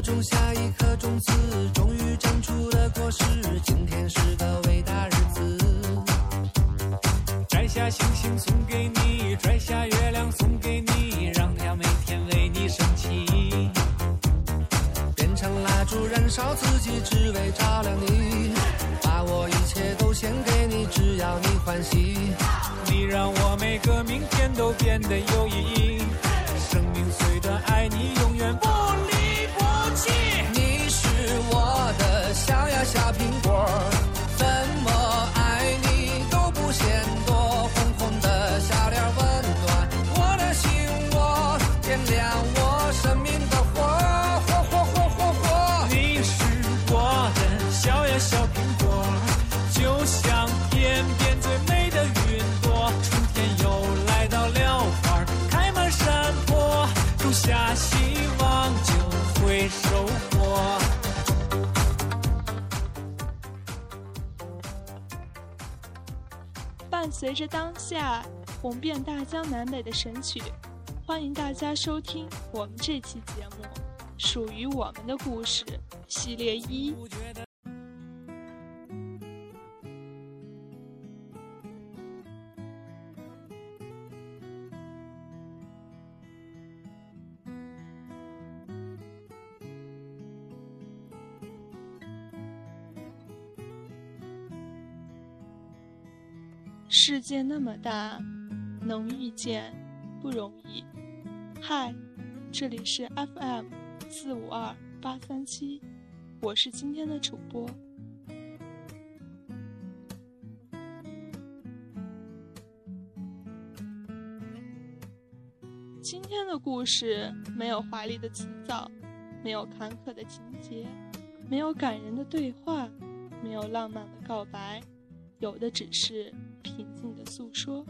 种下一颗种子，终于长出了果实。今天是个伟大日子，摘下星星送给你，摘下月亮送给你，让它每天为你升起。变成蜡烛燃烧自己，只为照亮你。把我一切都献给你，只要你欢喜。你让我每个明天都变得有意义。随着当下红遍大江南北的神曲，欢迎大家收听我们这期节目《属于我们的故事》系列一。世界那么大，能遇见不容易。嗨，这里是 FM 四五二八三七，我是今天的主播。今天的故事没有华丽的辞藻，没有坎坷的情节，没有感人的对话，没有浪漫的告白，有的只是平静的诉说，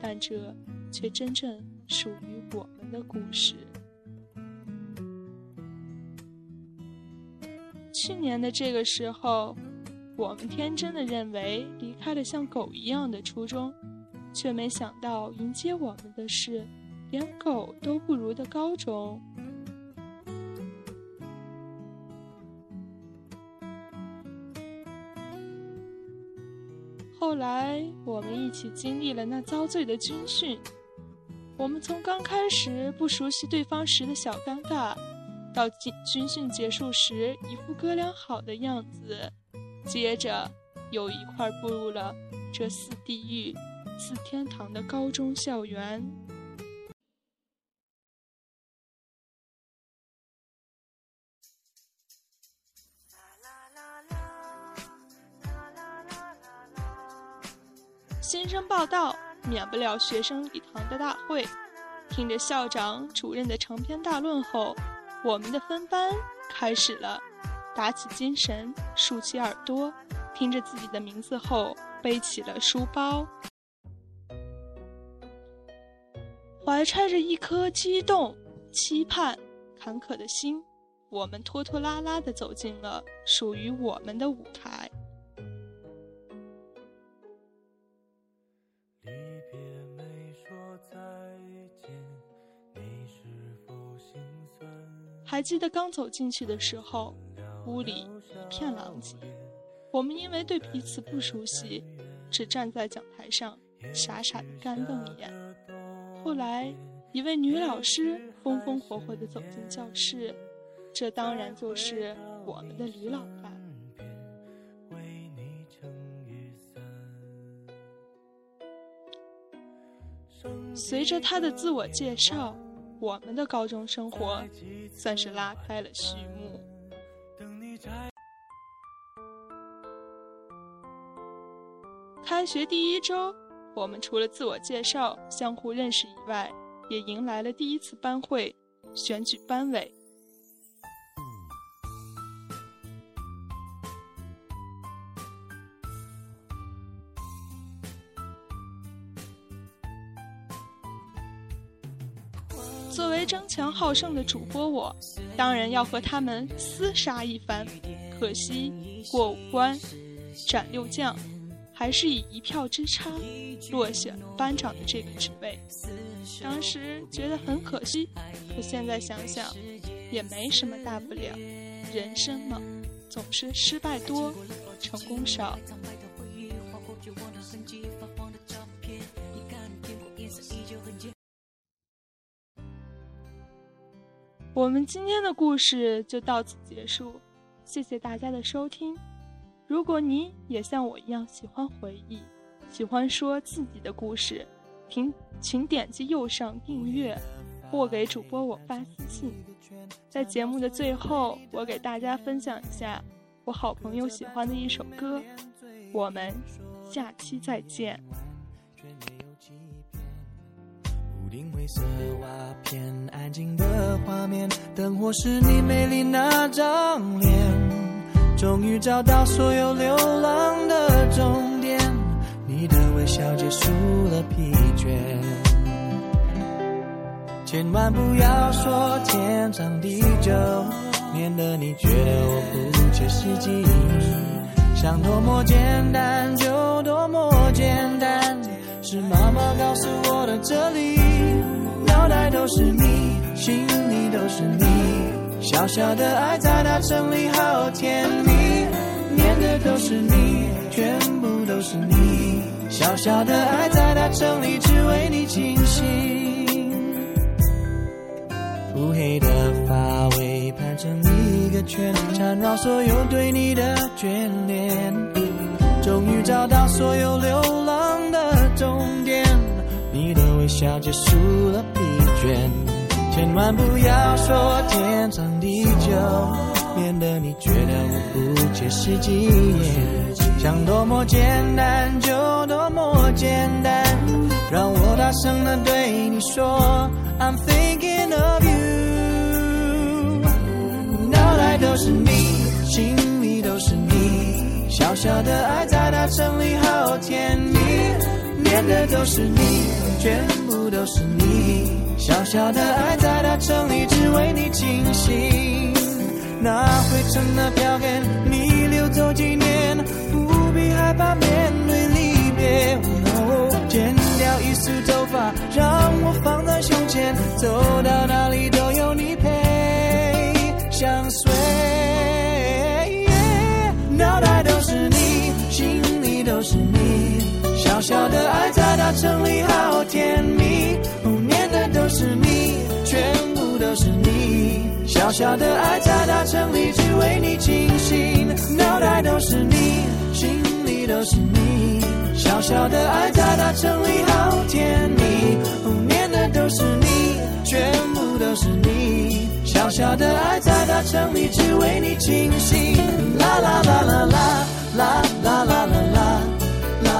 但这却真正属于我们的故事。去年的这个时候，我们天真的认为离开了像狗一样的初中，却没想到迎接我们的是连狗都不如的高中。后来，我们一起经历了那遭罪的军训。我们从刚开始不熟悉对方时的小尴尬，到军军训结束时一副哥俩好的样子，接着又一块步入了这似地狱、似天堂的高中校园。生报道，免不了学生礼堂的大会。听着校长、主任的长篇大论后，我们的分班开始了。打起精神，竖起耳朵，听着自己的名字后，背起了书包，怀揣着一颗激动、期盼、坎坷的心，我们拖拖拉拉地走进了属于我们的舞台。还记得刚走进去的时候，屋里一片狼藉。我们因为对彼此不熟悉，只站在讲台上傻傻的干瞪眼。后来，一位女老师风风火火地走进教室，这当然就是我们的李老大。为你撑雨伞。随着他的自我介绍，我们的高中生活算是拉开了序幕。开学第一周，我们除了自我介绍、相互认识以外，也迎来了第一次班会，选举班委。作为争强好胜的主播我，当然要和他们厮杀一番。可惜过五关斩六将，还是以一票之差落选班长的这个职位。当时觉得很可惜，可现在想想，也没什么大不了。人生嘛，总是失败多，成功少。我们今天的故事就到此结束，谢谢大家的收听。如果你也像我一样喜欢回忆，喜欢说自己的故事，请请点击右上订阅，或给主播我发私信。在节目的最后，我给大家分享一下我好朋友喜欢的一首歌。我们下期再见。屋顶灰色瓦片，安静的画面，灯火是你美丽那张脸。终于找到所有流浪的终点，你的微笑结束了疲倦。千万不要说天长地久，免得你觉得我不切实际。想多么简单就多么简单，是妈妈告诉我的哲理，脑袋都是你，心里都是你，小小的爱在大城里好甜蜜，念的都是你，全部都是你，小小的爱在大城里只为你倾心。乌黑的发尾盘成一个圈，缠绕所有对你的眷恋。终于找到所有流笑结束了疲倦。千万不要说天长地久，免得你觉得我不切实际。想多么简单就多么简单，让我大声的对你说，I'm thinking of you。脑袋都是你，心里都是你，小小的爱在大城里好甜蜜，念的都是你，全部都是你，小小的爱在大城里只为你倾心。那灰尘的票根，你留走纪念，不必害怕面对离别。哦剪掉一束头发，让我放在胸前，走到城里好甜蜜，哦念的都是你，全部都是你，小小的爱在大城里只为你倾心，脑袋都是你，心里都是你，小小的爱在大城里好甜蜜，哦念的都是你，全部都是你，小小的爱在大城里只为你倾心，啦啦啦啦啦啦啦啦啦啦。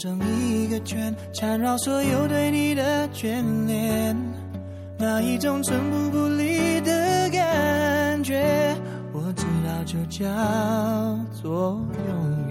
成一个圈，缠绕所有对你的眷恋。那一种寸步不离的感觉，我知道就叫做永远。